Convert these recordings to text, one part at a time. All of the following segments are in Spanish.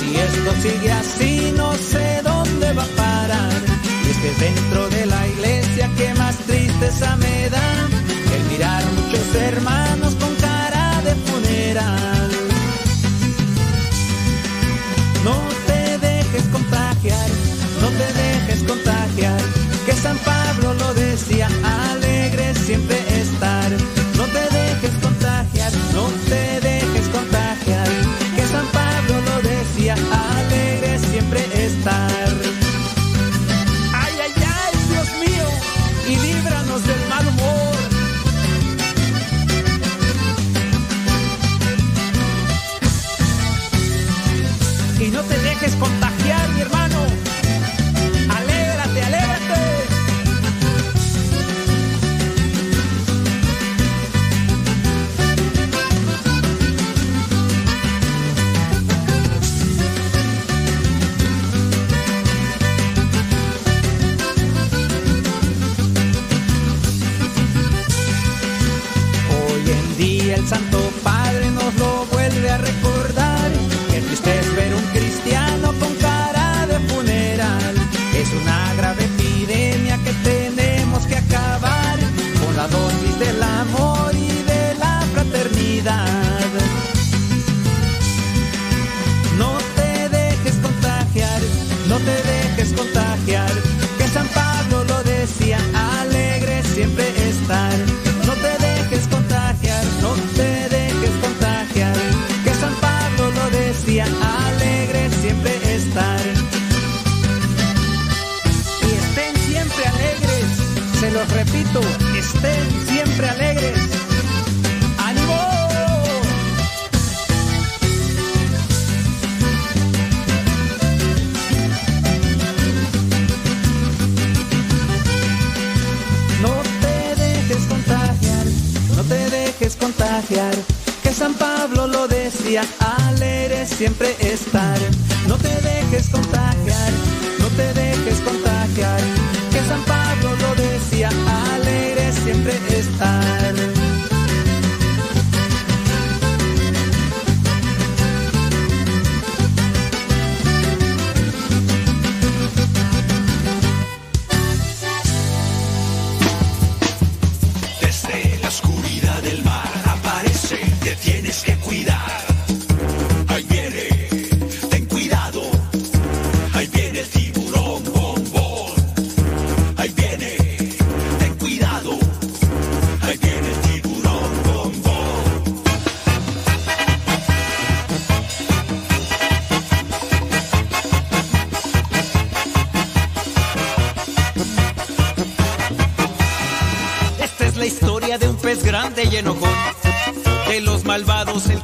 Si esto sigue así, no sé dónde va a parar. Y es dentro siempre estar. No te dejes contagiar, no te dejes contagiar. Que San Pablo lo decía, alegre siempre estar.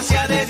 gracia de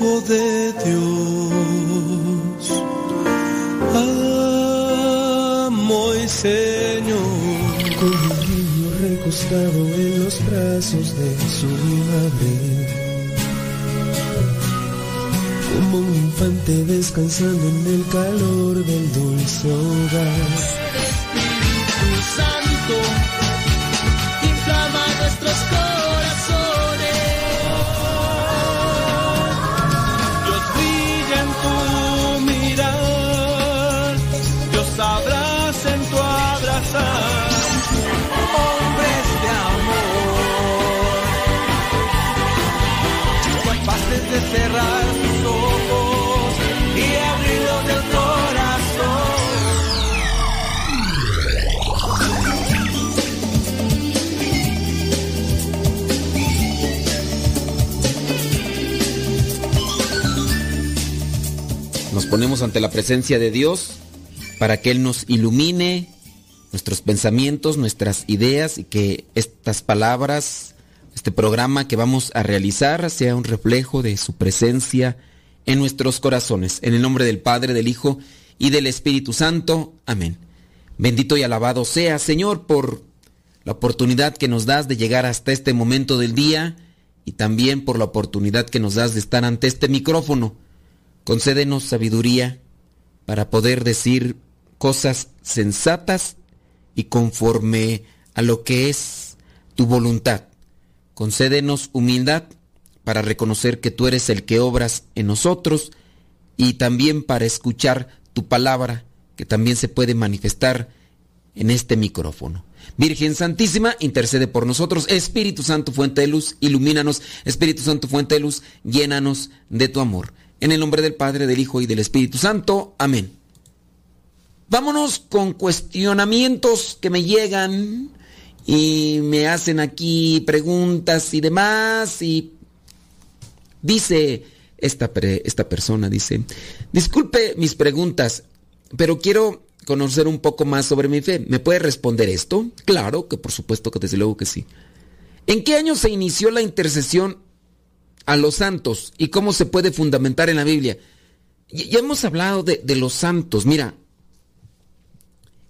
De Dios, amo y Señor. Con un niño recostado en los brazos de su madre. Como un infante descansando en el calor del dulce hogar. Espíritu Santo, de amor, capaces de cerrar sus ojos y abrirlos del corazón. Nos ponemos ante la presencia de Dios para que Él nos ilumine nuestros pensamientos, nuestras ideas y que estas palabras, este programa que vamos a realizar sea un reflejo de su presencia en nuestros corazones. En el nombre del Padre, del Hijo y del Espíritu Santo. Amén. Bendito y alabado sea, Señor, por la oportunidad que nos das de llegar hasta este momento del día y también por la oportunidad que nos das de estar ante este micrófono. Concédenos sabiduría para poder decir cosas sensatas y conforme a lo que es tu voluntad. Concédenos humildad para reconocer que tú eres el que obras en nosotros y también para escuchar tu palabra que también se puede manifestar en este micrófono. Virgen Santísima, intercede por nosotros. Espíritu Santo, fuente de luz, ilumínanos. Espíritu Santo, fuente de luz, llénanos de tu amor. En el nombre del Padre, del Hijo y del Espíritu Santo. Amén. Vámonos con cuestionamientos que me llegan y me hacen aquí preguntas y demás. Y dice esta, esta persona, dice, disculpe mis preguntas, pero quiero conocer un poco más sobre mi fe. ¿Me puede responder esto? Claro, que por supuesto que desde luego que sí. ¿En qué año se inició la intercesión a los santos y cómo se puede fundamentar en la Biblia? ya hemos hablado de los santos. Mira,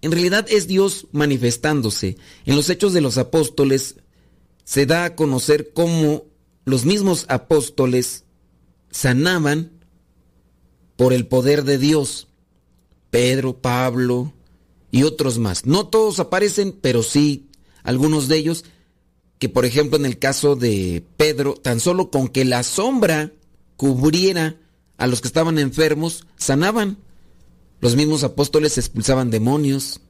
en realidad es Dios manifestándose. En los hechos de los apóstoles se da a conocer cómo los mismos apóstoles sanaban por el poder de Dios. Pedro, Pablo y otros más. No todos aparecen, pero sí algunos de ellos que por ejemplo en el caso de Pedro, tan solo con que la sombra cubriera a los que estaban enfermos, sanaban. Los mismos apóstoles expulsaban demonios.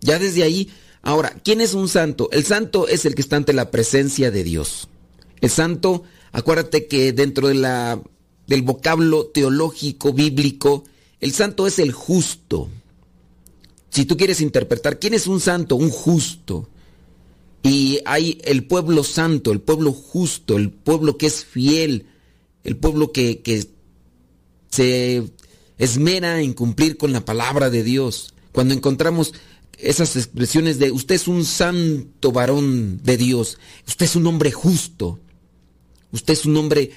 Ya desde ahí, ahora, ¿quién es un santo? El santo es el que está ante la presencia de Dios. El santo, acuérdate que dentro de la, del vocablo teológico, bíblico, el santo es el justo. Si tú quieres interpretar, ¿quién es un santo? Un justo. Y hay el pueblo santo, el pueblo justo, el pueblo que es fiel, el pueblo que, que se esmera en cumplir con la palabra de Dios. Cuando encontramos esas expresiones de usted es un santo varón de Dios, usted es un hombre justo, usted es un hombre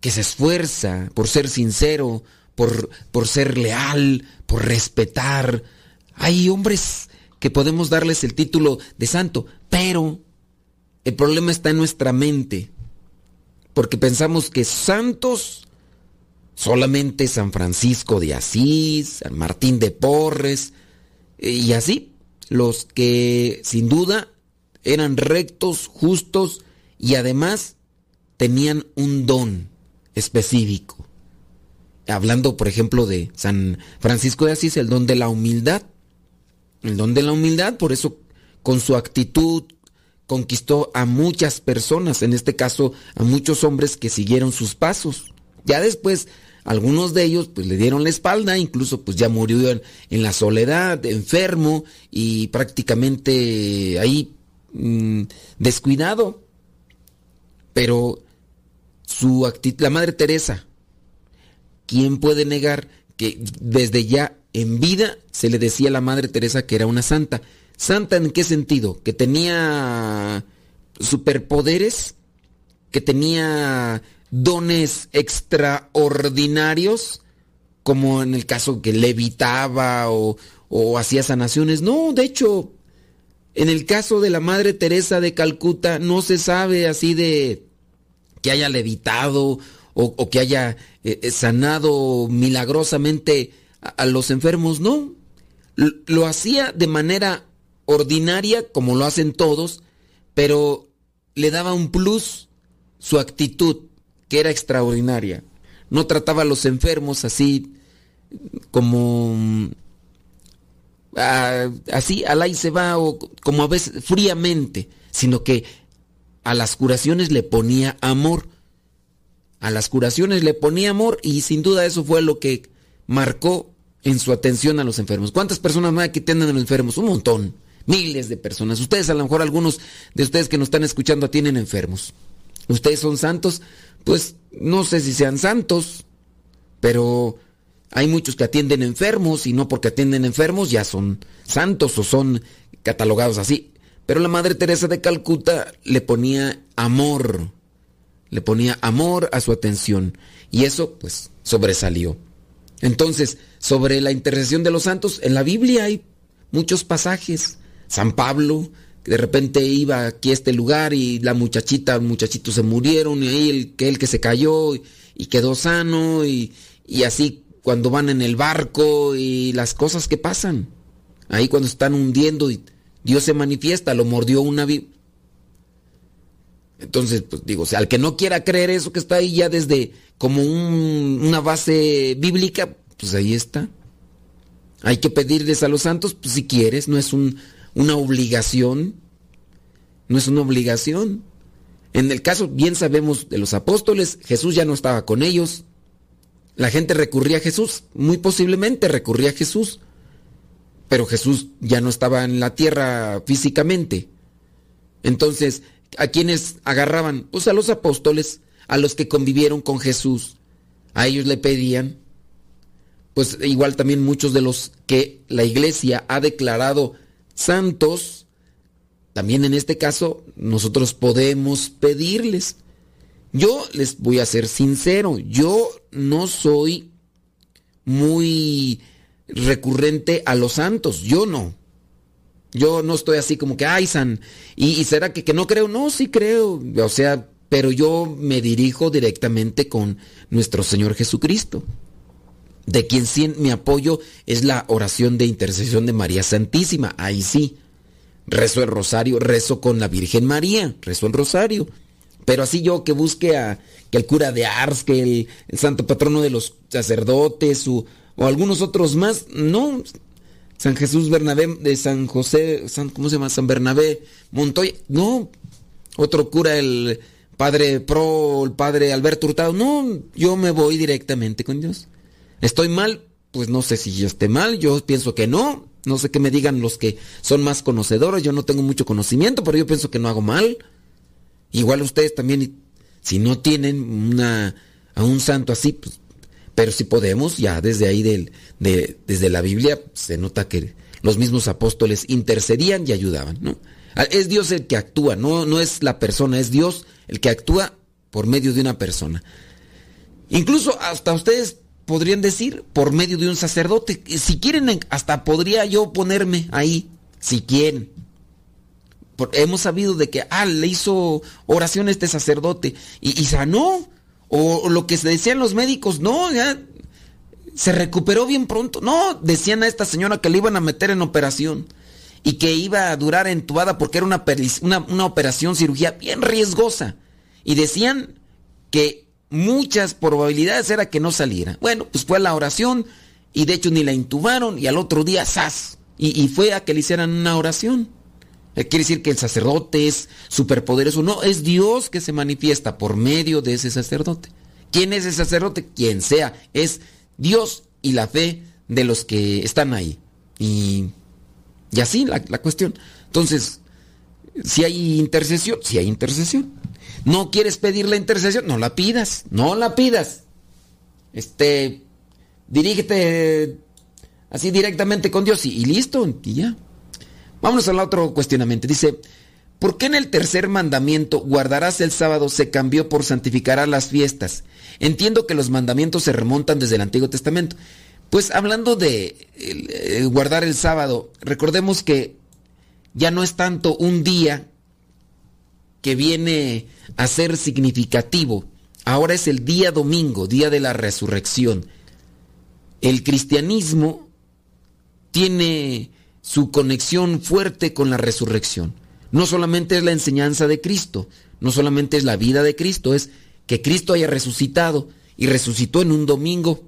que se esfuerza por ser sincero, por, por ser leal, por respetar. Hay hombres que podemos darles el título de santo, pero el problema está en nuestra mente, porque pensamos que santos solamente San Francisco de Asís, San Martín de Porres, y así, los que sin duda eran rectos, justos y además tenían un don específico. Hablando, por ejemplo, de San Francisco de Asís, el don de la humildad. El don de la humildad, por eso con su actitud conquistó a muchas personas, en este caso a muchos hombres que siguieron sus pasos. Ya después algunos de ellos pues le dieron la espalda, incluso pues ya murió en, en la soledad, enfermo y prácticamente ahí mmm, descuidado. Pero su actitud, la Madre Teresa, ¿quién puede negar que desde ya en vida se le decía a la Madre Teresa que era una santa? ¿Santa en qué sentido? ¿Que tenía superpoderes? ¿Que tenía dones extraordinarios? Como en el caso que levitaba o, o hacía sanaciones. No, de hecho, en el caso de la Madre Teresa de Calcuta no se sabe así de que haya levitado o, que haya eh, sanado milagrosamente a, los enfermos, no. Lo hacía de manera ordinaria, como lo hacen todos, pero le daba un plus su actitud, que era extraordinaria. No trataba a los enfermos así como así al ahí se va o como a veces fríamente, sino que a las curaciones le ponía amor. A las curaciones le ponía amor y sin duda eso fue lo que marcó en su atención a los enfermos. ¿Cuántas personas más que tienen enfermos? Un montón miles de personas. Ustedes, a lo mejor algunos de ustedes que nos están escuchando tienen enfermos. Ustedes son santos, pues no sé si sean santos, pero hay muchos que atienden enfermos y no porque atienden enfermos ya son santos o son catalogados así. Pero la Madre Teresa de Calcuta le ponía amor, le ponía amor a su atención y eso pues sobresalió. Entonces, sobre la intercesión de los santos, en la Biblia hay muchos pasajes San Pablo, de repente iba aquí a este lugar y la muchachita, el muchachito se murieron y ahí el que, el que se cayó y, y quedó sano y, y, así cuando van en el barco y las cosas que pasan. Ahí cuando están hundiendo y Dios se manifiesta, lo mordió una entonces, pues digo, o sea, al que no quiera creer eso que está ahí ya desde como un, una base bíblica, pues ahí está. Hay que pedirles a los santos, pues si quieres, no es un, una obligación. No es una obligación. En el caso, bien sabemos, de los apóstoles, Jesús ya no estaba con ellos. La gente recurría a Jesús, muy posiblemente recurría a Jesús. Pero Jesús ya no estaba en la tierra físicamente. Entonces, ¿a quiénes agarraban? Pues a los apóstoles, a los que convivieron con Jesús. A ellos le pedían. Pues igual también muchos de los que la iglesia ha declarado santos, también en este caso nosotros podemos pedirles. Yo les voy a ser sincero, yo no soy muy recurrente a los santos. Yo no. Yo no estoy así como que, ay, San, ¿y, será que, que no creo? No, sí creo. O sea, pero yo me dirijo directamente con nuestro Señor Jesucristo. De quien sí mi apoyo es la oración de intercesión de María Santísima. Ahí sí. Rezo el rosario, rezo con la Virgen María, rezo el rosario. Pero así yo que busque a que el cura de Ars, que el, santo patrono de los sacerdotes o, o, algunos otros más, no. San Jesús Bernabé, de San José, San, ¿cómo se llama? San Bernabé Montoya, no. Otro cura, el padre Pro, el padre Alberto Hurtado, no, yo me voy directamente con Dios. ¿Estoy mal? Pues no sé si yo esté mal, yo pienso que no. No sé qué me digan los que son más conocedores, yo no tengo mucho conocimiento, pero yo pienso que no hago mal. Igual ustedes también, si no tienen una, a un santo así, pues, pero si podemos, ya desde ahí del, de, desde la Biblia se nota que los mismos apóstoles intercedían y ayudaban, ¿no? Es Dios el que actúa, no, no es la persona, es Dios el que actúa por medio de una persona. Incluso hasta ustedes podrían decir por medio de un sacerdote. Si quieren, hasta podría yo ponerme ahí, si quieren hemos sabido de que, ah, le hizo oración a este sacerdote y, sanó. O, lo que se decían los médicos, no, ya se recuperó bien pronto. No, decían a esta señora que le iban a meter en operación y que iba a durar entubada porque era una operación, cirugía bien riesgosa. Y decían que muchas probabilidades era que no saliera. Bueno, pues fue a la oración y de hecho ni la intubaron y al otro día, ¡zas! Y, fue a que le hicieran una oración. Eh, quiere decir que el sacerdote es superpoderoso. No, es Dios que se manifiesta por medio de ese sacerdote. ¿Quién es el sacerdote? Quien sea. Es Dios y la fe de los que están ahí. Y, así la cuestión. Entonces, si hay intercesión, si hay intercesión. No quieres pedir la intercesión, no la pidas, no la pidas. Este, dirígete así directamente con Dios y, listo, y ya. Vámonos al otro cuestionamiento. Dice, ¿por qué en el tercer mandamiento guardarás el sábado se cambió por santificarás las fiestas? Entiendo que los mandamientos se remontan desde el Antiguo Testamento. Pues hablando de eh, guardar el sábado, recordemos que ya no es tanto un día que viene a ser significativo. Ahora es el día domingo, día de la resurrección. El cristianismo tiene su conexión fuerte con la resurrección. No solamente es la enseñanza de Cristo, no solamente es la vida de Cristo, es que Cristo haya resucitado y resucitó en un domingo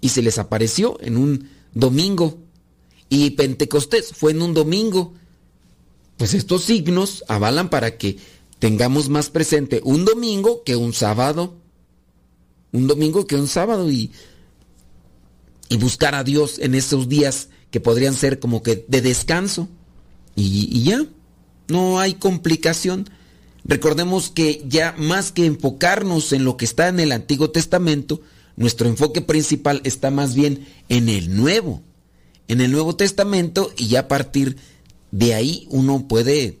y se les apareció en un domingo y Pentecostés fue en un domingo. Pues estos signos avalan para que tengamos más presente un domingo que un sábado. Un domingo que un sábado y, y buscar a Dios en esos días que podrían ser como que de descanso. Y, ya, no hay complicación. Recordemos que ya más que enfocarnos en lo que está en el Antiguo Testamento, nuestro enfoque principal está más bien en el Nuevo. En el Nuevo Testamento y ya a partir de ahí uno puede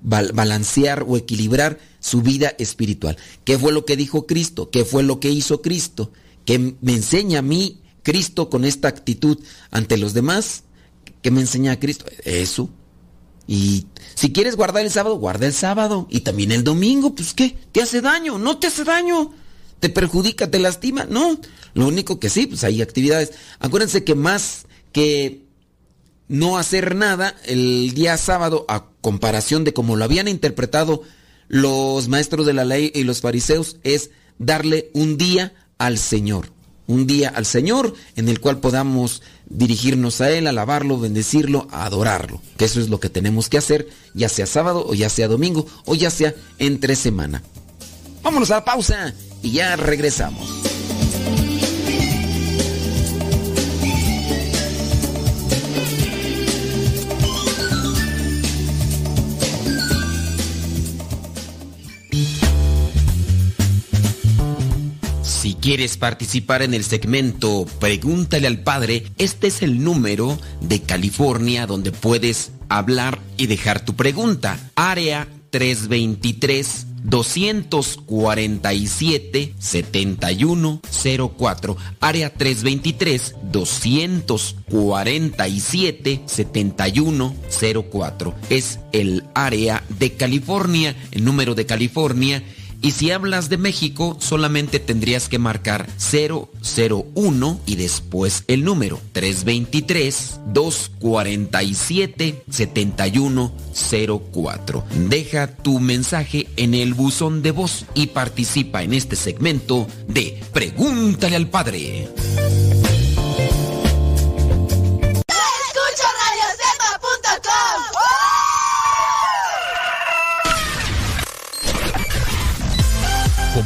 balancear o equilibrar su vida espiritual. ¿Qué fue lo que dijo Cristo? ¿Qué fue lo que hizo Cristo? ¿Qué me enseña a mí Cristo con esta actitud ante los demás? ¿Qué me enseña a Cristo? Eso. Y si quieres guardar el sábado, guarda el sábado. Y también el domingo, pues ¿qué? ¿Te hace daño? No te hace daño. ¿Te perjudica? ¿Te lastima? No. Lo único que sí, pues hay actividades. Acuérdense que más que no hacer nada el día sábado, a comparación de como lo habían interpretado los maestros de la ley y los fariseos, es darle un día al Señor un día al Señor en el cual podamos dirigirnos a Él, alabarlo, bendecirlo, adorarlo. Que eso es lo que tenemos que hacer, ya sea sábado o ya sea domingo o ya sea entre semana. Vámonos a la pausa y ya regresamos. Quieres participar en el segmento Pregúntale al Padre, este es el número de California donde puedes hablar y dejar tu pregunta. Área 323 247 7104. Área 323 247 7104. Es el área de California, el número de California y si hablas de México, solamente tendrías que marcar 001 y después el número 323-247-7104. Deja tu mensaje en el buzón de voz y participa en este segmento de Pregúntale al Padre.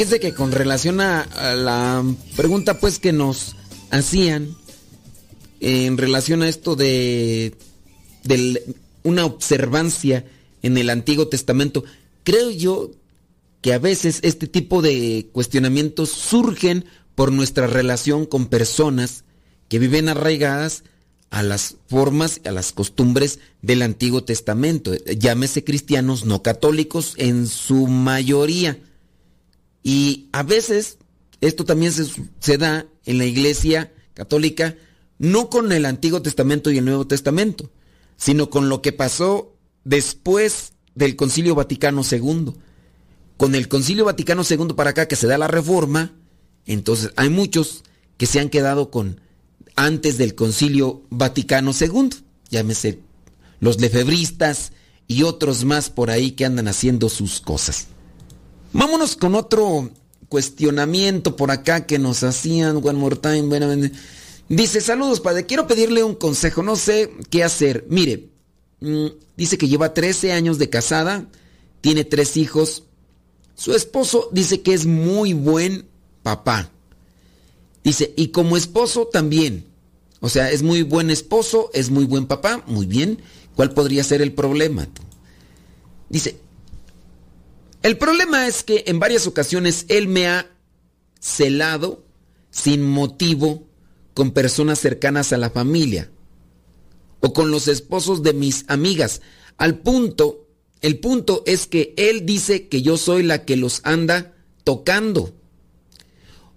Fíjese que con relación a, la pregunta pues que nos hacían en relación a esto de, una observancia en el Antiguo Testamento, creo yo que a veces este tipo de cuestionamientos surgen por nuestra relación con personas que viven arraigadas a las formas, a las costumbres del Antiguo Testamento. Llámese cristianos no católicos en su mayoría. Y a veces esto también se, da en la iglesia católica, no con el Antiguo Testamento y el Nuevo Testamento, sino con lo que pasó después del Concilio Vaticano II. Con el Concilio Vaticano II para acá que se da la reforma, entonces hay muchos que se han quedado con antes del Concilio Vaticano II, llámese los lefebristas y otros más por ahí que andan haciendo sus cosas. Vámonos con otro cuestionamiento por acá que nos hacían. One more time. Bueno, dice, saludos, padre. Quiero pedirle un consejo. No sé qué hacer. Mire, mm, dice que lleva 13 años de casada. Tiene tres hijos. Su esposo dice que es muy buen papá. Dice, y como esposo también. O sea, es muy buen esposo, es muy buen papá. Muy bien. ¿Cuál podría ser el problema? Dice, el problema es que en varias ocasiones él me ha celado sin motivo con personas cercanas a la familia o con los esposos de mis amigas. Al punto, el punto es que él dice que yo soy la que los anda tocando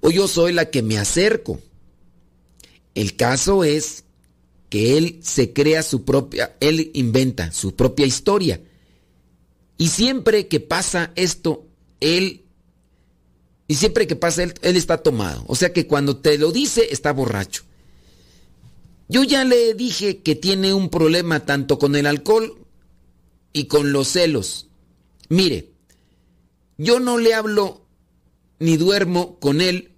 o yo soy la que me acerco. El caso es que él se crea su propia, él inventa su propia historia y siempre que pasa esto, él, y siempre que pasa él, él está tomado. O sea que cuando te lo dice, está borracho. Yo ya le dije que tiene un problema tanto con el alcohol y con los celos. Mire, yo no le hablo ni duermo con él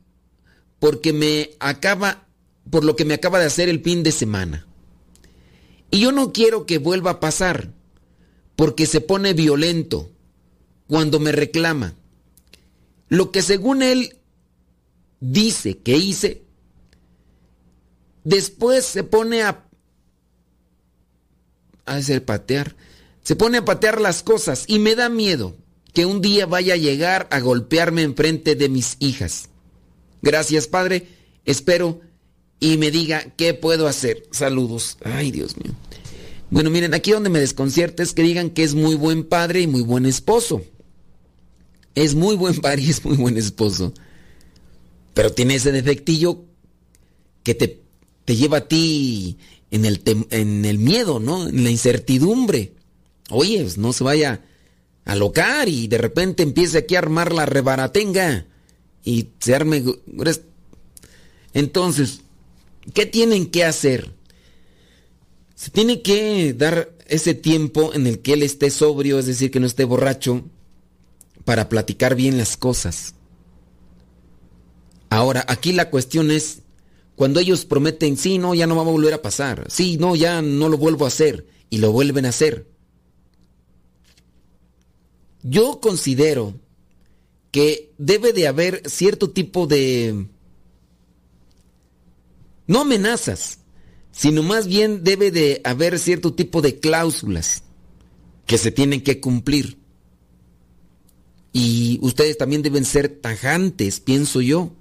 porque me acaba, por lo que me acaba de hacer el fin de semana. Y yo no quiero que vuelva a pasar porque se pone violento cuando me reclama. Lo que según él dice que hice, después se pone a, a hacer patear, se pone a patear las cosas y me da miedo que un día vaya a llegar a golpearme enfrente de mis hijas. Gracias, Padre. Espero y me diga qué puedo hacer. Saludos. Ay, Dios mío. Bueno, miren, aquí donde me desconcierta es que digan que es muy buen padre y muy buen esposo. Es muy buen padre y es muy buen esposo. Pero tiene ese defectillo que te, te lleva a ti en el, en el miedo, ¿no? En la incertidumbre. Oye, pues, no se vaya a locar y de repente empiece aquí a armar la rebaratenga y se arme... Entonces, ¿qué tienen que hacer? Se tiene que dar ese tiempo en el que él esté sobrio, es decir, que no esté borracho, para platicar bien las cosas. Ahora, aquí la cuestión es, cuando ellos prometen, sí, no, ya no va a volver a pasar, sí, no, ya no lo vuelvo a hacer, y lo vuelven a hacer. Yo considero que debe de haber cierto tipo de... No amenazas, sino más bien debe de haber cierto tipo de cláusulas que se tienen que cumplir. Y ustedes también deben ser tajantes, pienso yo.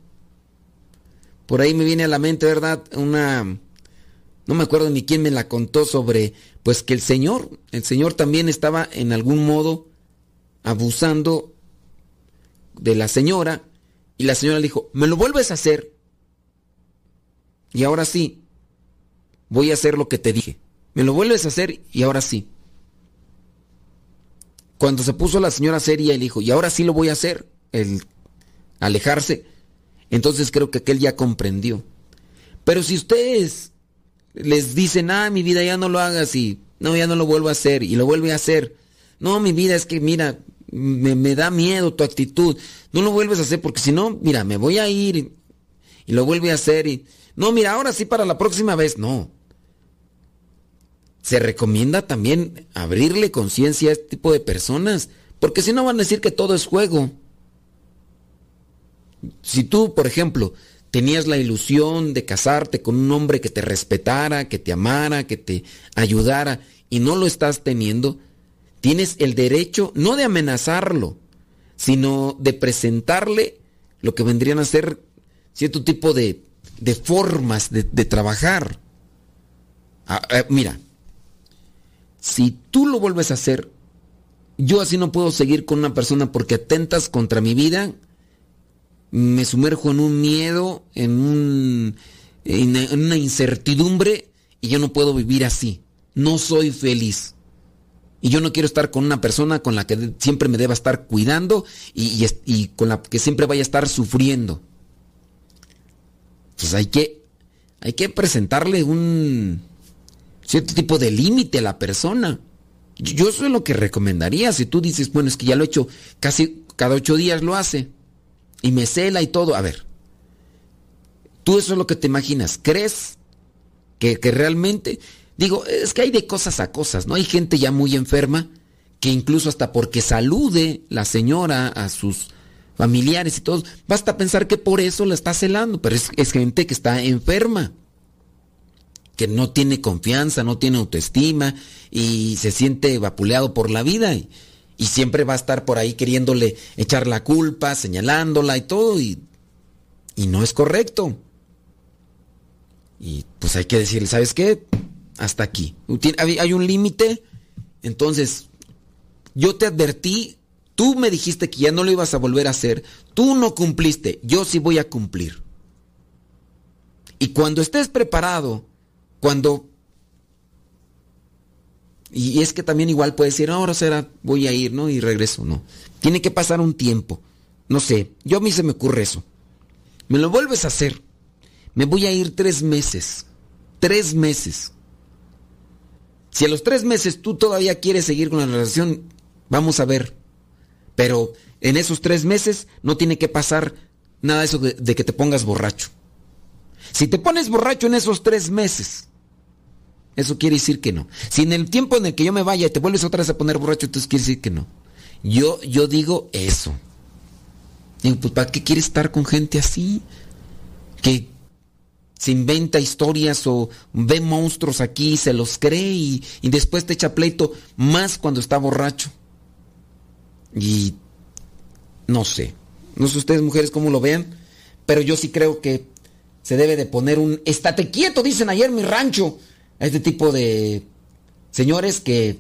Por ahí me viene a la mente, ¿verdad? Una... No me acuerdo ni quién me la contó sobre, pues que el Señor, el Señor también estaba en algún modo abusando de la señora y la señora le dijo, me lo vuelves a hacer y ahora sí, voy a hacer lo que te dije. Me lo vuelves a hacer y ahora sí. Cuando se puso la señora seria le dijo, y ahora sí lo voy a hacer, el alejarse, entonces creo que aquel ya comprendió. Pero si ustedes les dicen, ah, mi vida ya no lo hagas y no, ya no lo vuelvo a hacer y lo vuelve a hacer. No, mi vida es que, mira, me, da miedo tu actitud. No lo vuelves a hacer porque si no, mira, me voy a ir y, y lo vuelve a hacer y... No, mira, ahora sí para la próxima vez, no. Se recomienda también abrirle conciencia a este tipo de personas, porque si no van a decir que todo es juego. Si tú, por ejemplo, tenías la ilusión de casarte con un hombre que te respetara, que te amara, que te ayudara, y no lo estás teniendo, tienes el derecho no de amenazarlo, sino de presentarle lo que vendrían a ser cierto tipo de, de formas de, trabajar. Ah, eh, mira, si tú lo vuelves a hacer, yo así no puedo seguir con una persona porque atentas contra mi vida, me sumerjo en un miedo, en, un, una incertidumbre y yo no puedo vivir así. No soy feliz. Y yo no quiero estar con una persona con la que siempre me deba estar cuidando y, con la que siempre vaya a estar sufriendo. Pues hay que, hay que presentarle un cierto tipo de límite a la persona. Yo, eso es lo que recomendaría. Si tú dices, bueno, es que ya lo he hecho casi cada ocho días lo hace y me cela y todo. A ver, tú eso es lo que te imaginas. ¿Crees que, que realmente Digo, es que hay de cosas a cosas, ¿no? Hay gente ya muy enferma que incluso hasta porque salude la señora a sus familiares y todos, basta pensar que por eso la está celando, pero es, gente que está enferma, que no tiene confianza, no tiene autoestima y se siente vapuleado por la vida y, siempre va a estar por ahí queriéndole echar la culpa, señalándola y todo y, y no es correcto. Y pues hay que decirle, ¿sabes qué? hasta aquí. Hay un límite, entonces yo te advertí, tú me dijiste que ya no lo ibas a volver a hacer, tú no cumpliste, yo sí voy a cumplir. Y cuando estés preparado, cuando... Y es que también igual puedes decir, ahora será, voy a ir, ¿no? Y regreso, no. Tiene que pasar un tiempo. No sé, yo a mí se me ocurre eso. Me lo vuelves a hacer. Me voy a ir tres meses. Tres meses. Si a los tres meses tú todavía quieres seguir con la relación, vamos a ver. Pero en esos tres meses no tiene que pasar nada de eso de, que te pongas borracho. Si te pones borracho en esos tres meses, eso quiere decir que no. Si en el tiempo en el que yo me vaya y te vuelves otra vez a poner borracho, entonces quiere decir que no. Yo, yo digo eso. Digo, pues ¿para qué quieres estar con gente así? Que se inventa historias o ve monstruos aquí, se los cree y, después te echa pleito más cuando está borracho. Y no sé, no sé ustedes mujeres cómo lo vean, pero yo sí creo que se debe de poner un estate quieto, dicen ayer mi rancho, a este tipo de señores que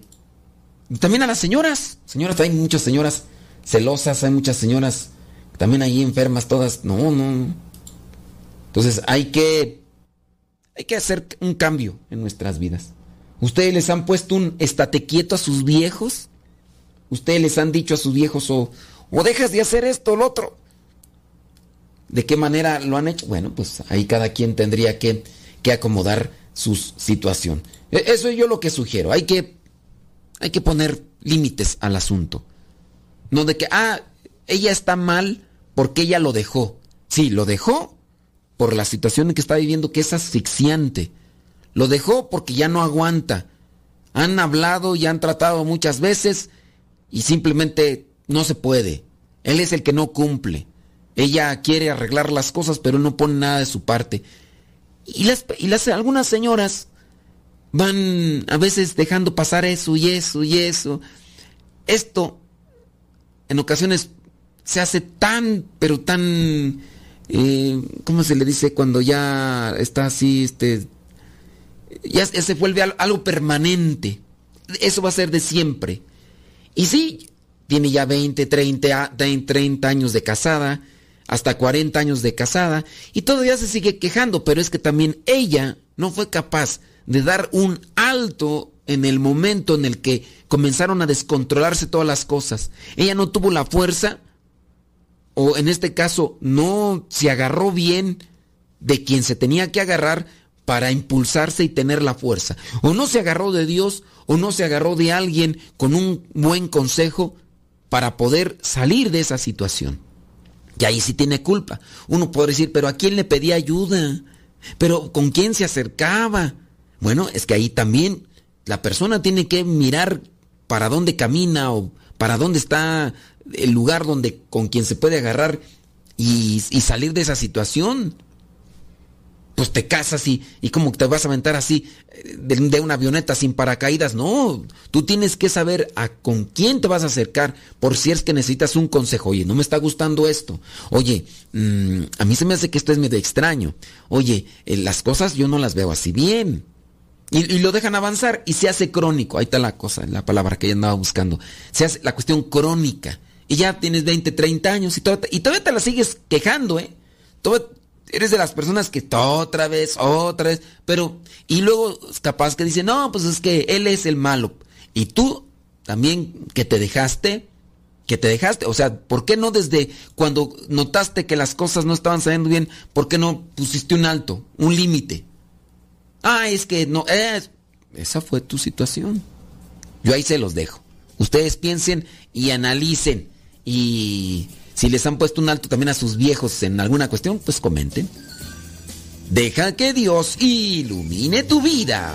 también a las señoras, señoras, hay muchas señoras celosas, hay muchas señoras también ahí enfermas todas, no, no, entonces hay que, hay que hacer un cambio en nuestras vidas. ¿Ustedes les han puesto un estate quieto a sus viejos? ¿Ustedes les han dicho a sus viejos o, o dejas de hacer esto o lo otro? ¿De qué manera lo han hecho? Bueno, pues ahí cada quien tendría que, que acomodar su situación. E, eso es yo lo que sugiero. Hay que, hay que poner límites al asunto. No de que, ah, ella está mal porque ella lo dejó. Sí, lo dejó por la situación en que está viviendo que es asfixiante. Lo dejó porque ya no aguanta. Han hablado y han tratado muchas veces y simplemente no se puede. Él es el que no cumple. Ella quiere arreglar las cosas, pero no pone nada de su parte. Y las, y las algunas señoras van a veces dejando pasar eso y eso y eso. Esto en ocasiones se hace tan, pero tan, eh, ¿cómo se le dice cuando ya está así, este, ya se vuelve algo permanente. Eso va a ser de siempre. Y sí, tiene ya 20, 30, 30 años de casada, hasta 40 años de casada, y todavía se sigue quejando, pero es que también ella no fue capaz de dar un alto en el momento en el que comenzaron a descontrolarse todas las cosas. Ella no tuvo la fuerza, o en este caso no se agarró bien de quien se tenía que agarrar para impulsarse y tener la fuerza. O no se agarró de Dios, o no se agarró de alguien con un buen consejo para poder salir de esa situación. Y ahí sí tiene culpa. Uno puede decir, pero ¿a quién le pedía ayuda? ¿Pero con quién se acercaba? Bueno, es que ahí también la persona tiene que mirar para dónde camina o para dónde está el lugar donde con quien se puede agarrar y salir de esa situación pues te casas y, y como te vas a aventar así eh, de, una avioneta sin paracaídas. No, tú tienes que saber a con quién te vas a acercar por si es que necesitas un consejo. Oye, no me está gustando esto. Oye, mm, a mí se me hace que esto es medio extraño. Oye, eh, las cosas yo no las veo así bien. Y, lo dejan avanzar y se hace crónico. Ahí está la cosa, la palabra que ella andaba buscando. Se hace la cuestión crónica. Y ya tienes 20, 30 años y, y todavía te la sigues quejando, ¿eh? Eres de las personas que otra vez, otra vez, pero, y luego capaz que dice, no, pues es que él es el malo. Y tú también que te dejaste, que te dejaste, o sea, ¿por qué no desde cuando notaste que las cosas no estaban saliendo bien, ¿por qué no pusiste un alto, un límite? Ah, es que no, es, esa fue tu situación. Yo ahí se los dejo. Ustedes piensen y analicen y si les han puesto un alto también a sus viejos en alguna cuestión, pues comenten. Deja que Dios ilumine tu vida.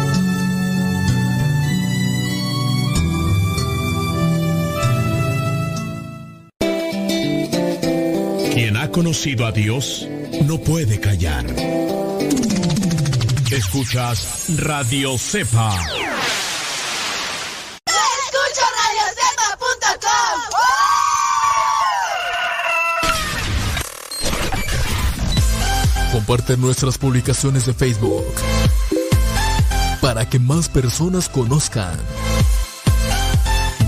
conocido a Dios no puede callar. Escuchas Radio Cepa. Escucha radiocepa.com. Comparte nuestras publicaciones de Facebook para que más personas conozcan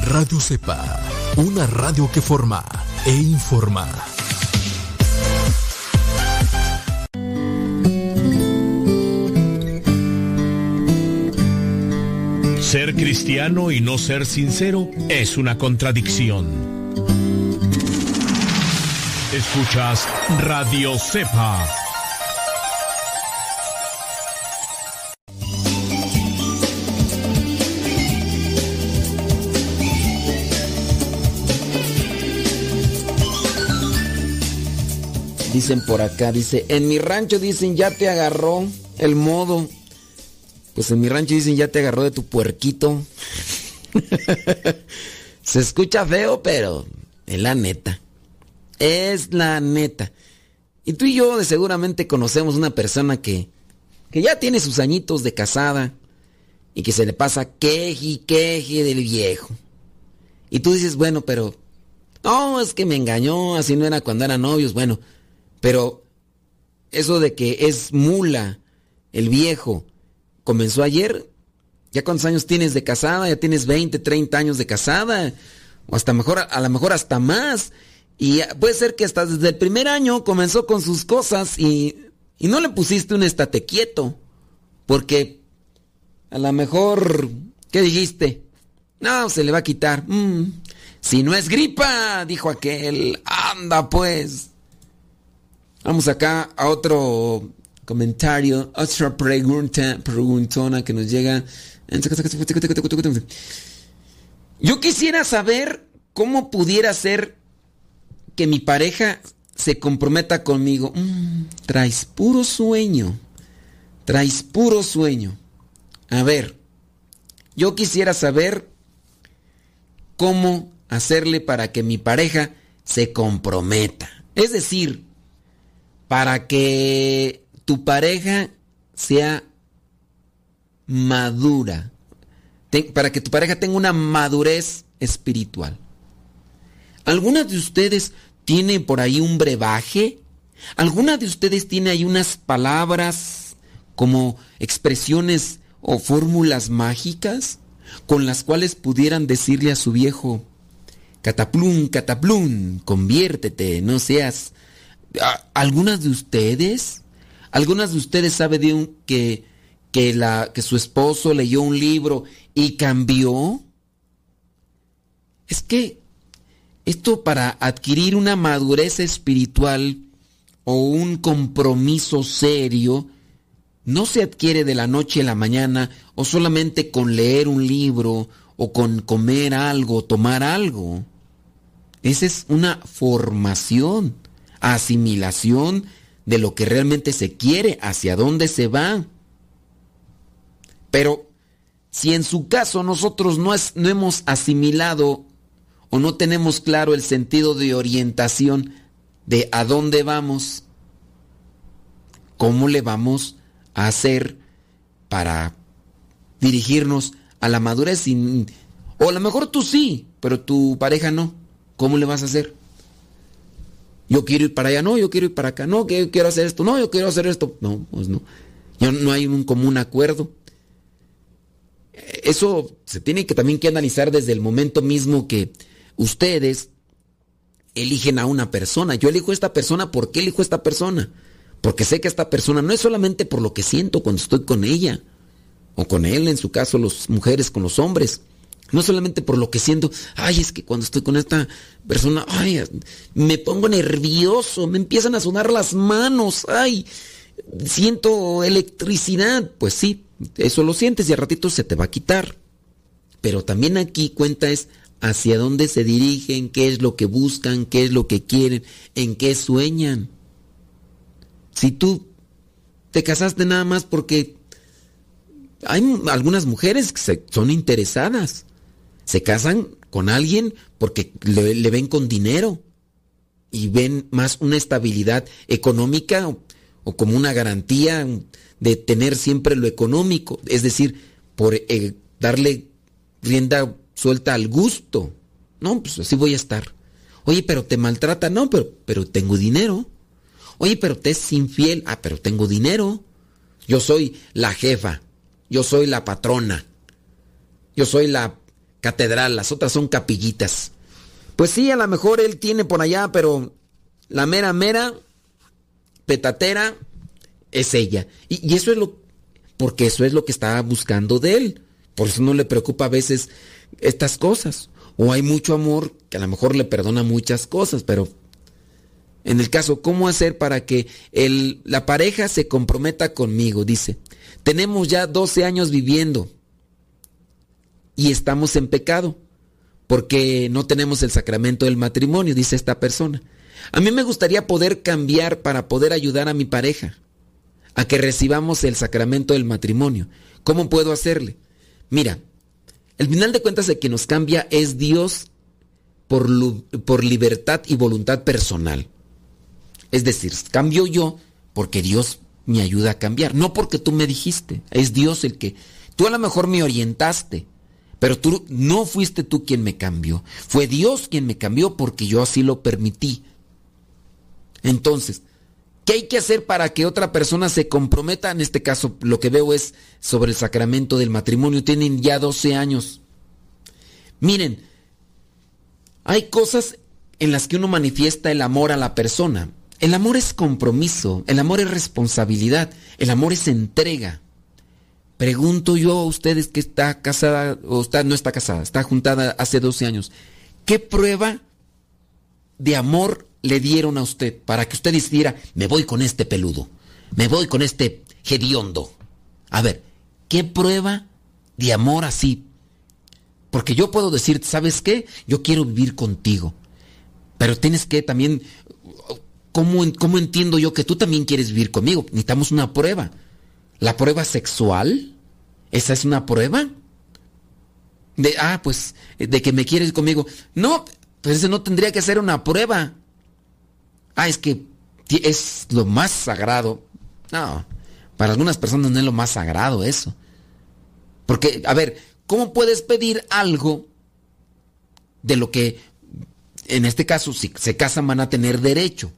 Radio Cepa, una radio que forma e informa. Cristiano y no ser sincero es una contradicción. Escuchas Radio Cepa. Dicen por acá, dice, en mi rancho dicen ya te agarró el modo. Pues en mi rancho dicen ya te agarró de tu puerquito. Se escucha feo, pero es la neta. Es la neta. Y tú y yo de seguramente conocemos una persona que, que ya tiene sus añitos de casada y que se le pasa queji, queji del viejo. Y tú dices, bueno, pero... No, es que me engañó, así no era cuando eran novios. Bueno, pero eso de que es mula el viejo comenzó ayer. ¿Ya cuántos años tienes de casada? Ya tienes 20, 30 años de casada. O hasta mejor, a lo mejor hasta más. Y puede ser que hasta desde el primer año comenzó con sus cosas y, y no le pusiste un estate quieto. Porque a lo mejor, ¿qué dijiste? No, se le va a quitar. Mm, si no es gripa, dijo aquel. Anda pues. Vamos acá a otro comentario, otra pregunta, preguntona que nos llega. Yo quisiera saber cómo pudiera ser que mi pareja se comprometa conmigo. Mm, traes puro sueño. Traes puro sueño. A ver, yo quisiera saber cómo hacerle para que mi pareja se comprometa. Es decir, para que tu pareja sea madura, para que tu pareja tenga una madurez espiritual. ¿Alguna de ustedes tiene por ahí un brebaje? ¿Alguna de ustedes tiene ahí unas palabras como expresiones o fórmulas mágicas con las cuales pudieran decirle a su viejo, cataplum, cataplum, conviértete, no seas ¿Algunas de ustedes? ¿Algunas de ustedes saben de un, que, que, la, que su esposo leyó un libro y cambió? Es que esto para adquirir una madurez espiritual o un compromiso serio no se adquiere de la noche a la mañana o solamente con leer un libro o con comer algo, tomar algo. Esa es una formación asimilación de lo que realmente se quiere, hacia dónde se va. Pero si en su caso nosotros no, es, no hemos asimilado o no tenemos claro el sentido de orientación de a dónde vamos, ¿cómo le vamos a hacer para dirigirnos a la madurez? o a lo mejor tú sí, pero tu pareja no. ¿Cómo le vas a hacer? Yo quiero ir para allá, no, yo quiero ir para acá, no, que yo quiero hacer esto, no, yo quiero hacer esto. No, pues no. Ya no hay un común acuerdo. Eso se tiene que también que analizar desde el momento mismo que ustedes eligen a una persona. Yo elijo a esta persona, ¿por qué elijo a esta persona? Porque sé que esta persona no es solamente por lo que siento cuando estoy con ella, o con él, en su caso, las mujeres con los hombres. No solamente por lo que siento, ay, es que cuando estoy con esta persona, ay, me pongo nervioso, me empiezan a sonar las manos, ay, siento electricidad. Pues sí, eso lo sientes y a ratito se te va a quitar. Pero también aquí cuenta es hacia dónde se dirigen, qué es lo que buscan, qué es lo que quieren, en qué sueñan. Si tú te casaste nada más porque hay algunas mujeres que son interesadas se casan con alguien porque le, ven con dinero y ven más una estabilidad económica o, como una garantía de tener siempre lo económico, es decir, por eh, darle rienda suelta al gusto. No, pues así voy a estar. Oye, pero te maltrata, no, pero, pero tengo dinero. Oye, pero te es infiel. Ah, pero tengo dinero. Yo soy la jefa. Yo soy la patrona. Yo soy la catedral. Las otras son capillitas. Pues sí, a lo mejor él tiene por allá, pero la mera mera petatera es ella. Y, eso es lo... Porque eso es lo que estaba buscando de él. Por eso no le preocupa a veces estas cosas. O hay mucho amor que a lo mejor le perdona muchas cosas, pero en el caso, ¿cómo hacer para que el, la pareja se comprometa conmigo? Dice, tenemos ya 12 años viviendo y estamos en pecado porque no tenemos el sacramento del matrimonio, dice esta persona. A mí me gustaría poder cambiar para poder ayudar a mi pareja a que recibamos el sacramento del matrimonio. ¿Cómo puedo hacerle? Mira, el final de cuentas el que nos cambia es Dios por, por libertad y voluntad personal. Es decir, cambio yo porque Dios me ayuda a cambiar, no porque tú me dijiste, es Dios el que... Tú a lo mejor me orientaste, pero tú no fuiste tú quien me cambió, fue Dios quien me cambió porque yo así lo permití. Entonces, ¿qué hay que hacer para que otra persona se comprometa? En este caso, lo que veo es sobre el sacramento del matrimonio. Tienen ya 12 años. Miren, hay cosas en las que uno manifiesta el amor a la persona. El amor es compromiso, el amor es responsabilidad, el amor es entrega. Pregunto yo a ustedes que está casada o está, no está casada, está juntada hace 12 años, ¿qué prueba de amor le dieron a usted para que usted decidiera, me voy con este peludo, me voy con este hediondo? A ver, ¿qué prueba de amor así? Porque yo puedo decir, ¿sabes qué? Yo quiero vivir contigo. Pero tienes que también, ¿cómo, ¿cómo, entiendo yo que tú también quieres vivir conmigo? Necesitamos una prueba. ¿La prueba sexual? ¿Esa es una prueba? De, ah, pues, de que me quieres conmigo. No, pues ese no tendría que ser una prueba. Ah, es que es lo más sagrado. No, para algunas personas no es lo más sagrado eso. Porque, a ver, ¿cómo puedes pedir algo de lo que, en este caso, si se casan van a tener derecho?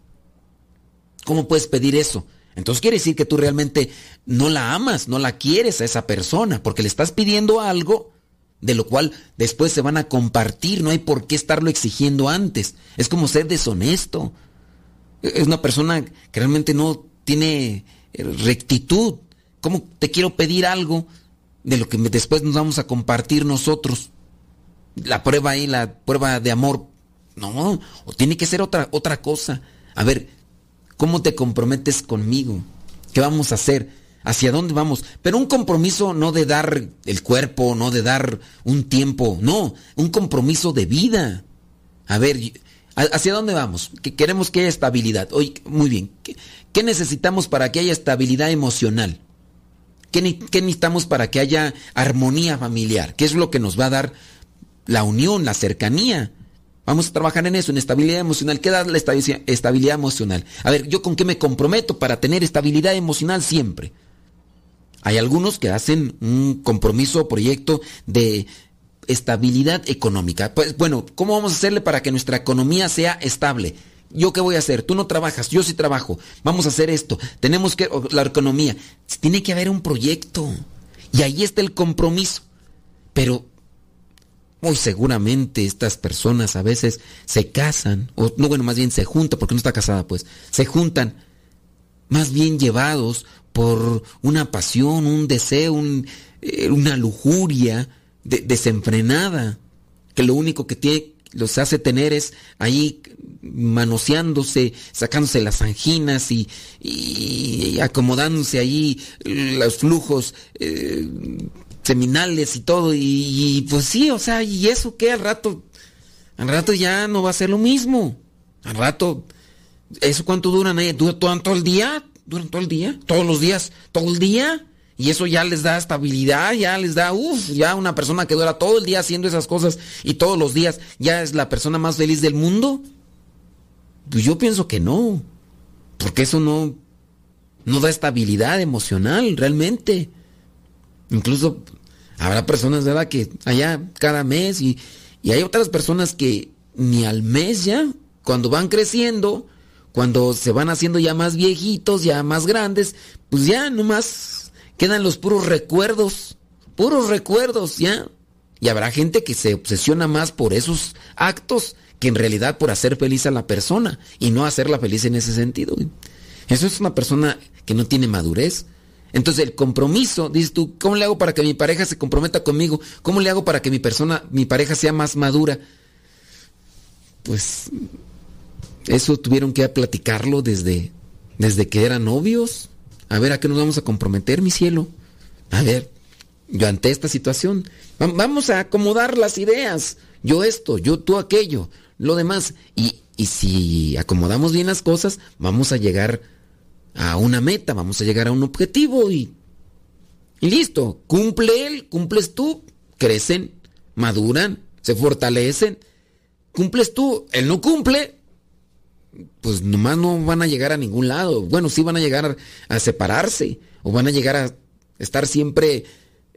¿Cómo puedes pedir eso? Entonces quiere decir que tú realmente no la amas, no la quieres a esa persona, porque le estás pidiendo algo de lo cual después se van a compartir, no hay por qué estarlo exigiendo antes. Es como ser deshonesto. Es una persona que realmente no tiene rectitud. ¿Cómo te quiero pedir algo de lo que después nos vamos a compartir nosotros? La prueba ahí, la prueba de amor. No, o tiene que ser otra, otra cosa. A ver, ¿cómo te comprometes conmigo? ¿Qué vamos a hacer? ¿Hacia dónde vamos? Pero un compromiso no de dar el cuerpo, no de dar un tiempo, no, un compromiso de vida. A ver, ¿hacia dónde vamos? Que queremos que haya estabilidad. Oye, muy bien. ¿Qué, necesitamos para que haya estabilidad emocional? ¿Qué, ¿Qué necesitamos para que haya armonía familiar? ¿Qué es lo que nos va a dar la unión, la cercanía? Vamos a trabajar en eso, en estabilidad emocional. ¿Qué da la estabilidad emocional? A ver, ¿yo con qué me comprometo para tener estabilidad emocional siempre? Hay algunos que hacen un compromiso o proyecto de estabilidad económica. Pues bueno, ¿cómo vamos a hacerle para que nuestra economía sea estable? ¿Yo qué voy a hacer? Tú no trabajas, yo sí trabajo. Vamos a hacer esto. Tenemos que la economía. Tiene que haber un proyecto. Y ahí está el compromiso. Pero muy seguramente estas personas a veces se casan, o no, bueno, más bien se juntan, porque no está casada, pues, se juntan más bien llevados por una pasión, un deseo, eh, una lujuria desenfrenada, que lo único que los hace tener es ahí manoseándose, sacándose las anginas y, acomodándose ahí los flujos eh, seminales y todo. Y, pues sí, o sea, ¿y eso qué? Al rato, al rato ya no va a ser lo mismo. Al rato, ¿eso cuánto duran ahí? ¿Duran todo el día? ¿Duran todo el día? ¿Todos los días? ¿Todo el día? Y eso ya les da estabilidad, ya les da, uff, ya una persona que dura todo el día haciendo esas cosas y todos los días ya es la persona más feliz del mundo. Pues yo pienso que no, porque eso no, no da estabilidad emocional realmente. Incluso habrá personas, ¿verdad?, que allá cada mes y, y hay otras personas que ni al mes ya, cuando van creciendo, cuando se van haciendo ya más viejitos, ya más grandes, pues ya nomás quedan los puros recuerdos, puros recuerdos, ya. Y habrá gente que se obsesiona más por esos actos que en realidad por hacer feliz a la persona y no hacerla feliz en ese sentido. Eso es una persona que no tiene madurez. Entonces el compromiso, dices tú, ¿cómo le hago para que mi pareja se comprometa conmigo? ¿Cómo le hago para que mi persona, mi pareja sea más madura? Pues eso tuvieron que platicarlo desde, desde que eran novios. A ver, ¿a qué nos vamos a comprometer, mi cielo? A ver, yo ante esta situación, vamos a acomodar las ideas. Yo esto, yo tú aquello, lo demás. Y, y si acomodamos bien las cosas, vamos a llegar a una meta, vamos a llegar a un objetivo y, y listo. Cumple él, cumples tú, crecen, maduran, se fortalecen. Cumples tú, él no cumple, pues nomás no van a llegar a ningún lado. Bueno, sí van a llegar a separarse o van a llegar a estar siempre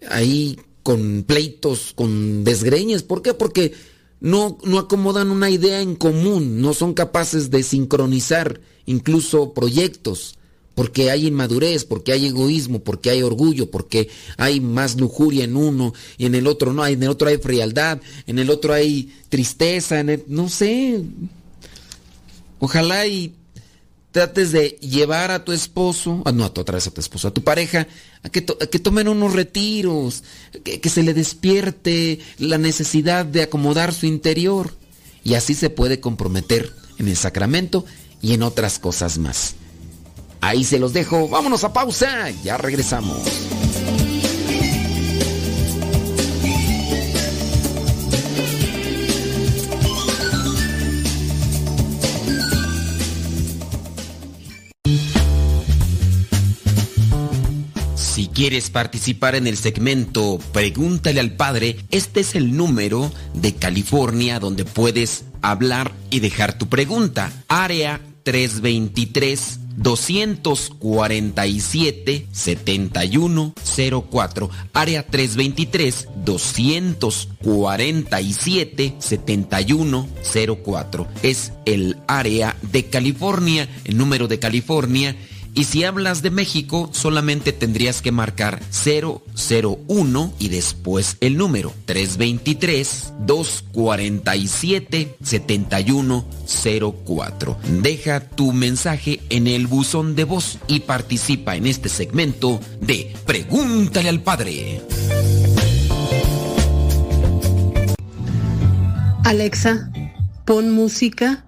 ahí con pleitos, con desgreñes. ¿Por qué? Porque no, no acomodan una idea en común, no son capaces de sincronizar incluso proyectos, porque hay inmadurez, porque hay egoísmo, porque hay orgullo, porque hay más lujuria en uno y en el otro no, en el otro hay frialdad, en el otro hay tristeza, no sé. Ojalá y trates de llevar a tu esposo, ah, no a tu otra vez a tu esposo, a tu pareja, a que, tomen unos retiros, que se le despierte la necesidad de acomodar su interior. Y así se puede comprometer en el sacramento y en otras cosas más. Ahí se los dejo, vámonos a pausa, ya regresamos. Si quieres participar en el segmento Pregúntale al Padre, este es el número de California donde puedes hablar y dejar tu pregunta. Área 323 247 7104 área 323 247 7104 es el área de California el número de California y si hablas de México, solamente tendrías que marcar 001 y después el número 323-247-7104. Deja tu mensaje en el buzón de voz y participa en este segmento de Pregúntale al Padre. Alexa, pon música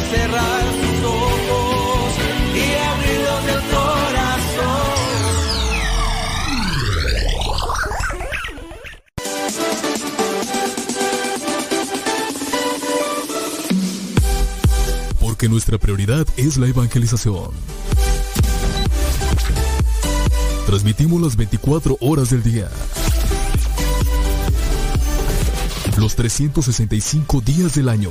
cerrar sus ojos y abrirlos del corazón. Porque nuestra prioridad es la evangelización. Transmitimos las 24 horas del día. Los 365 días del año.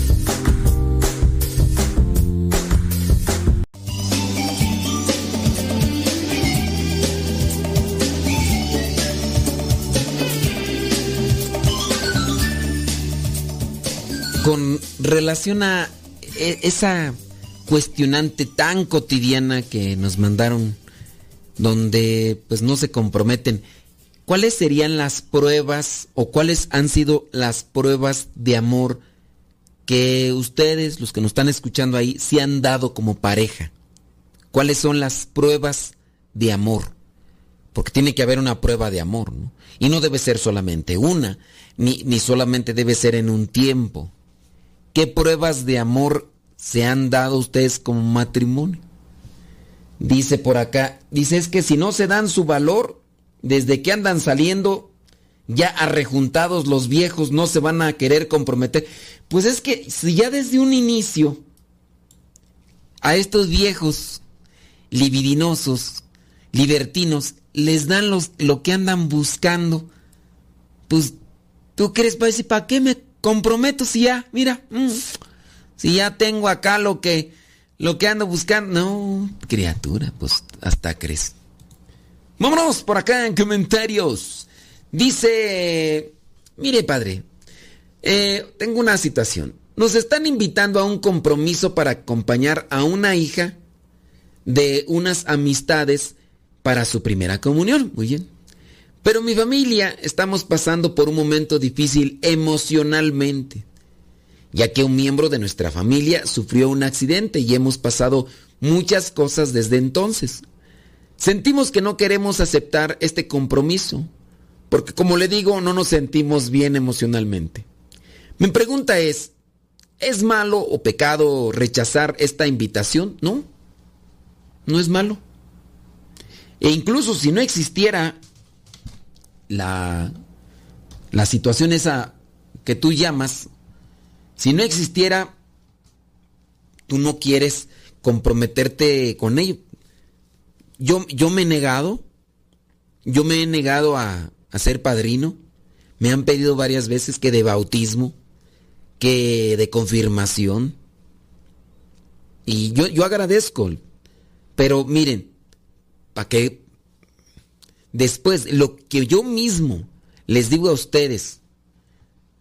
Con relación a e- esa cuestionante tan cotidiana que nos mandaron, donde pues no se comprometen, ¿cuáles serían las pruebas o cuáles han sido las pruebas de amor que ustedes, los que nos están escuchando ahí, se han dado como pareja? ¿Cuáles son las pruebas de amor? Porque tiene que haber una prueba de amor, ¿no? Y no debe ser solamente una, ni, ni solamente debe ser en un tiempo. ¿Qué pruebas de amor se han dado ustedes como matrimonio? Dice por acá, dice es que si no se dan su valor, desde que andan saliendo, ya arrejuntados los viejos no se van a querer comprometer. Pues es que si ya desde un inicio a estos viejos libidinosos, libertinos, les dan los, lo que andan buscando, pues tú crees para decir, ¿para qué me comprometo si ya, mira, mm, si ya tengo acá lo que, lo que ando buscando? No, criatura, pues hasta crees. Vámonos por acá en comentarios. Dice, mire padre, eh, tengo una situación. Nos están invitando a un compromiso para acompañar a una hija de unas amistades para su primera comunión. Muy bien. Pero mi familia estamos pasando por un momento difícil emocionalmente, ya que un miembro de nuestra familia sufrió un accidente y hemos pasado muchas cosas desde entonces. Sentimos que no queremos aceptar este compromiso, porque como le digo, no nos sentimos bien emocionalmente. Mi pregunta es, ¿es malo o pecado rechazar esta invitación? No, no es malo. E incluso si no existiera la, la situación esa que tú llamas, si no existiera, tú no quieres comprometerte con ello. Yo, yo me he negado, yo me he negado a, a ser padrino, me han pedido varias veces que de bautismo, que de confirmación, y yo, yo agradezco, pero miren, para que después lo que yo mismo les digo a ustedes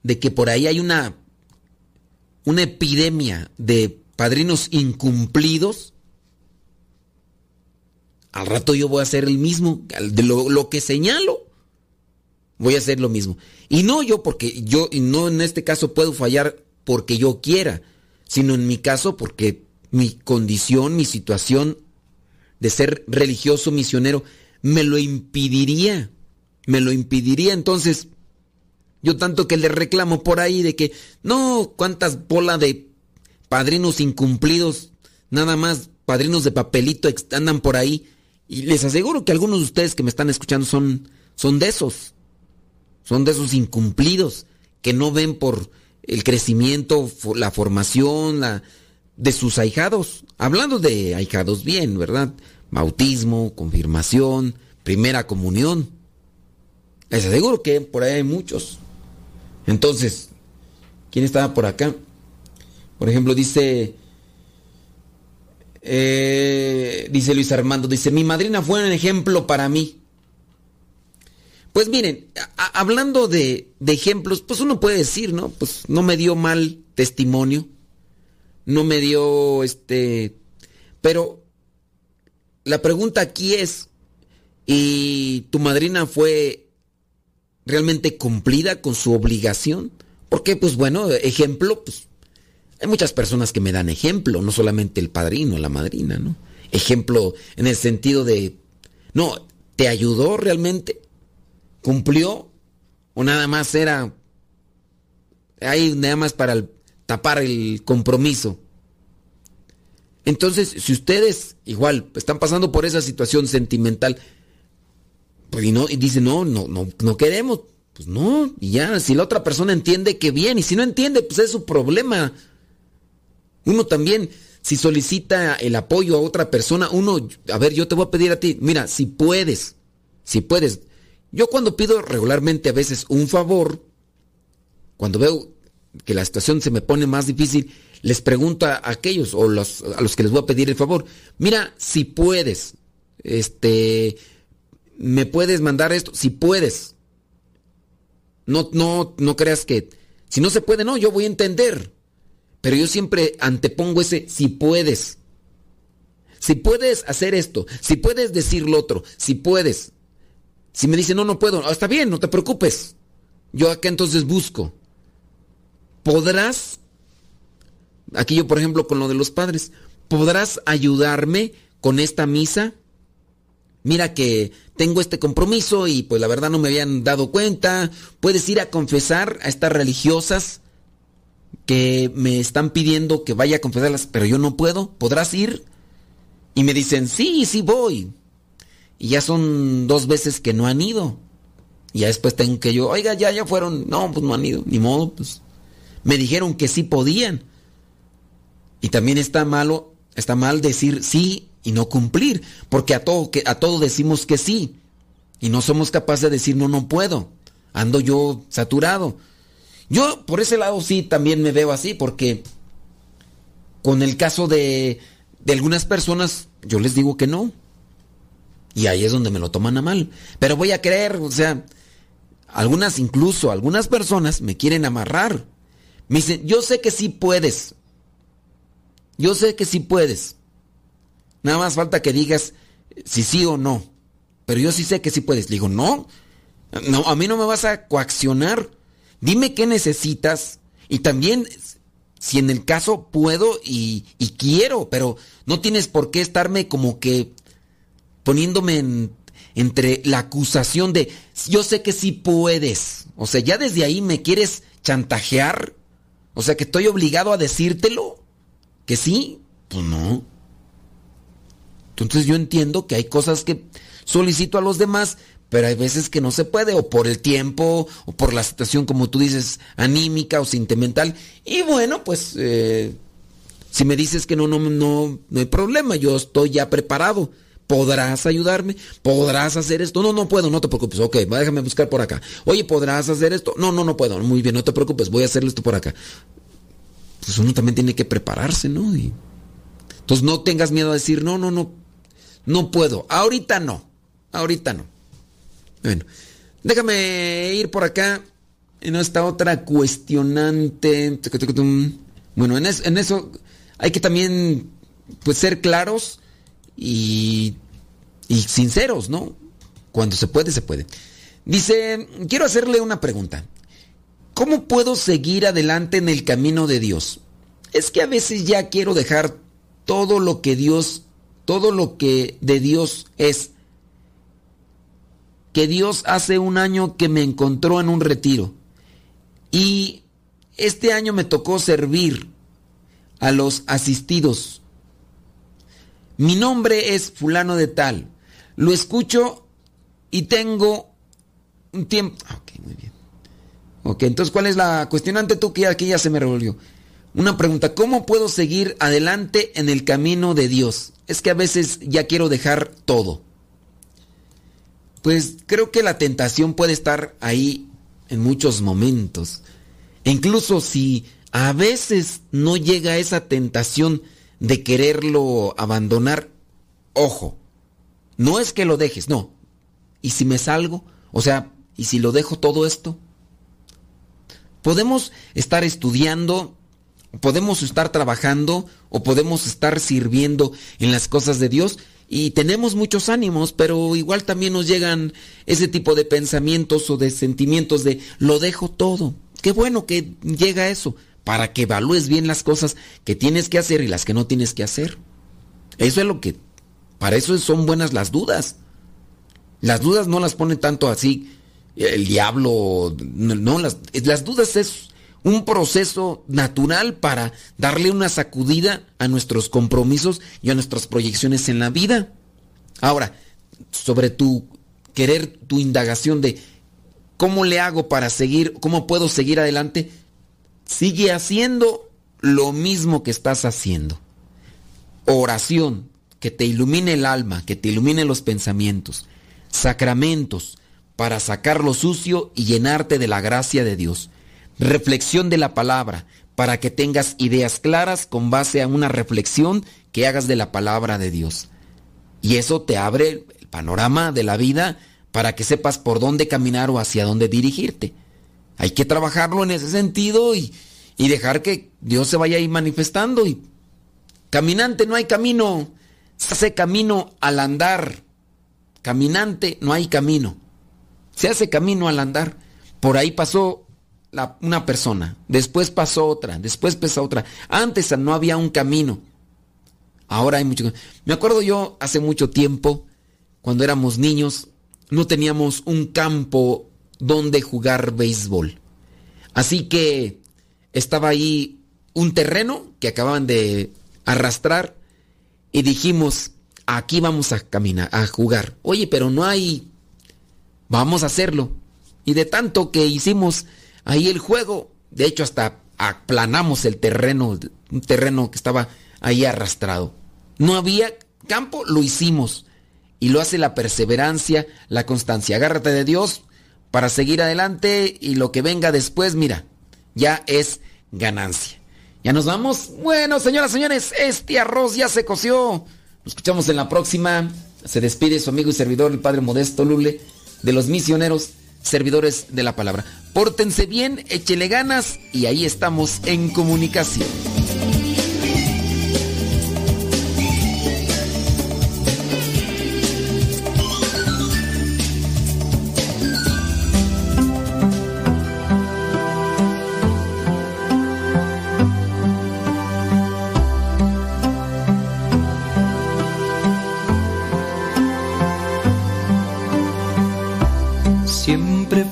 de que por ahí hay una una epidemia de padrinos incumplidos al rato yo voy a hacer el mismo de lo, lo que señalo voy a hacer lo mismo. Y no yo porque yo y no en este caso puedo fallar porque yo quiera sino en mi caso porque mi condición mi situación de ser religioso misionero me lo impediría. Me lo impediría. Entonces, yo tanto que le reclamo por ahí de que, no, cuántas bola de padrinos incumplidos, nada más padrinos de papelito andan por ahí. Y les aseguro que algunos de ustedes que me están escuchando son, son de esos. Son de esos incumplidos que no ven por el crecimiento, la formación, la, de sus ahijados. Hablando de ahijados bien, ¿verdad? Bautismo, confirmación, primera comunión. Les aseguro que por ahí hay muchos. Entonces, ¿quién estaba por acá? Por ejemplo, dice, eh, dice Luis Armando, dice, mi madrina fue un ejemplo para mí. Pues miren, hablando de, de ejemplos, pues uno puede decir, ¿no? Pues no me dio mal testimonio, no me dio este, pero la pregunta aquí es, ¿y tu madrina fue realmente cumplida con su obligación? Porque, pues bueno, ejemplo, pues hay muchas personas que me dan ejemplo, no solamente el padrino, la madrina, ¿no? Ejemplo en el sentido de, no, ¿te ayudó realmente? ¿Cumplió? ¿O nada más era ahí nada más para tapar el compromiso? Entonces, si ustedes igual están pasando por esa situación sentimental, Pues y no, y dice, no, no, no, no queremos. Pues no, y ya, si la otra persona entiende que bien, y si no entiende, pues es su problema. Uno también, si solicita el apoyo a otra persona, uno, a ver, yo te voy a pedir a ti, mira, si puedes, si puedes. Yo cuando pido regularmente a veces un favor, cuando veo que la situación se me pone más difícil, les pregunto a aquellos o los, a los que les voy a pedir el favor, mira, si puedes, este, me puedes mandar esto, si puedes. No, no, no creas que, si no se puede, no, yo voy a entender. Pero yo siempre antepongo ese, si puedes. Si puedes hacer esto, si puedes decir lo otro, si puedes. Si me dice, no, no puedo, ah, está bien, no te preocupes. Yo acá entonces busco. ¿Podrás? Aquí yo, por ejemplo, con lo de los padres, ¿podrás ayudarme con esta misa? Mira que tengo este compromiso y pues la verdad no me habían dado cuenta. Puedes ir a confesar a estas religiosas que me están pidiendo que vaya a confesarlas, pero yo no puedo. ¿Podrás ir? Y me dicen, sí, sí voy. Y ya son dos veces que no han ido. Y ya después tengo que yo, oiga, ya, ya fueron. No, pues no han ido. Ni modo, pues. Me dijeron que sí podían. Y también está malo, está mal decir sí y no cumplir, porque a todo, que, a todo decimos que sí. Y no somos capaces de decir no, no puedo. Ando yo saturado. Yo por ese lado sí también me veo así, porque con el caso de, de algunas personas, yo les digo que no. Y ahí es donde me lo toman a mal. Pero voy a creer, o sea, algunas incluso, algunas personas me quieren amarrar. Me dicen, yo sé que sí puedes. Yo sé que sí puedes. Nada más falta que digas si sí o no. Pero yo sí sé que sí puedes. Digo, no, no, a mí no me vas a coaccionar. Dime qué necesitas. Y también, si en el caso puedo y, y quiero, pero no tienes por qué estarme como que poniéndome en, entre la acusación de yo sé que sí puedes. O sea, ya desde ahí me quieres chantajear. O sea, que estoy obligado a decírtelo. ¿Que sí? Pues no. Entonces yo entiendo que hay cosas que solicito a los demás, pero hay veces que no se puede, o por el tiempo, o por la situación, como tú dices, anímica o sentimental. Y bueno, pues eh, si me dices que no, no, no, no hay problema, yo estoy ya preparado. ¿Podrás ayudarme? ¿Podrás hacer esto? No, no puedo, no te preocupes. Ok, déjame buscar por acá. Oye, ¿podrás hacer esto? No, no, no puedo. Muy bien, no te preocupes, voy a hacerlo esto por acá. Pues uno también tiene que prepararse, ¿no? Entonces no tengas miedo a decir, no, no, no, no puedo. Ahorita no. Ahorita no. Bueno, déjame ir por acá en esta otra cuestionante. Bueno, en, en eso hay que también pues ser claros y, y sinceros, ¿no? Cuando se puede, se puede. Dice, quiero hacerle una pregunta. ¿Cómo puedo seguir adelante en el camino de Dios? Es que a veces ya quiero dejar todo lo que Dios, todo lo que de Dios es. Que Dios hace un año que me encontró en un retiro. Y este año me tocó servir a los asistidos mi nombre es fulano de tal. Lo escucho y tengo un tiempo... Ah, ok, muy bien. Ok, entonces ¿cuál es la cuestionante tú que aquí ya se me revolvió? Una pregunta, ¿cómo puedo seguir adelante en el camino de Dios? Es que a veces ya quiero dejar todo. Pues creo que la tentación puede estar ahí en muchos momentos. Incluso si a veces no llega esa tentación de quererlo abandonar, ojo, no es que lo dejes, no. ¿Y si me salgo? O sea, ¿y si lo dejo todo esto? Podemos estar estudiando, podemos estar trabajando o podemos estar sirviendo en las cosas de Dios y tenemos muchos ánimos, pero igual también nos llegan ese tipo de pensamientos o de sentimientos de lo dejo todo. Qué bueno que llega eso, para que evalúes bien las cosas que tienes que hacer y las que no tienes que hacer. Eso es lo que, para eso son buenas las dudas. Las dudas no las pone tanto así el diablo, no, las, las dudas es un proceso natural para darle una sacudida a nuestros compromisos y a nuestras proyecciones en la vida. Ahora, sobre tu querer tu indagación de cómo le hago para seguir, cómo puedo seguir adelante, sigue haciendo lo mismo que estás haciendo. Oración, que te ilumine el alma, que te ilumine los pensamientos. Sacramentos, para sacar lo sucio y llenarte de la gracia de Dios. Reflexión de la palabra, para que tengas ideas claras con base a una reflexión que hagas de la palabra de Dios. Y eso te abre el panorama de la vida para que sepas por dónde caminar o hacia dónde dirigirte. Hay que trabajarlo en ese sentido y, y dejar que Dios se vaya ahí manifestando. Y caminante no hay camino, se hace camino al andar. Caminante no hay camino. Se hace camino al andar. Por ahí pasó la, una persona, después pasó otra, después pasó otra. Antes no había un camino. Ahora hay mucho. Me acuerdo yo hace mucho tiempo, cuando éramos niños, no teníamos un campo donde jugar béisbol. Así que estaba ahí un terreno que acababan de arrastrar y dijimos, aquí vamos a caminar, a jugar. Oye, pero no hay, vamos a hacerlo. Y de tanto que hicimos ahí el juego, de hecho hasta aplanamos el terreno, un terreno que estaba ahí arrastrado. No había campo, lo hicimos. Y lo hace la perseverancia, la constancia. Agárrate de Dios para seguir adelante y lo que venga después, mira, ya es ganancia. Ya nos vamos. Bueno, señoras, señores, este arroz ya se coció. Nos escuchamos en la próxima. Se despide su amigo y servidor, el Padre Modesto Lule, de los misioneros, servidores de la palabra. Pórtense bien, échele ganas y ahí estamos en comunicación.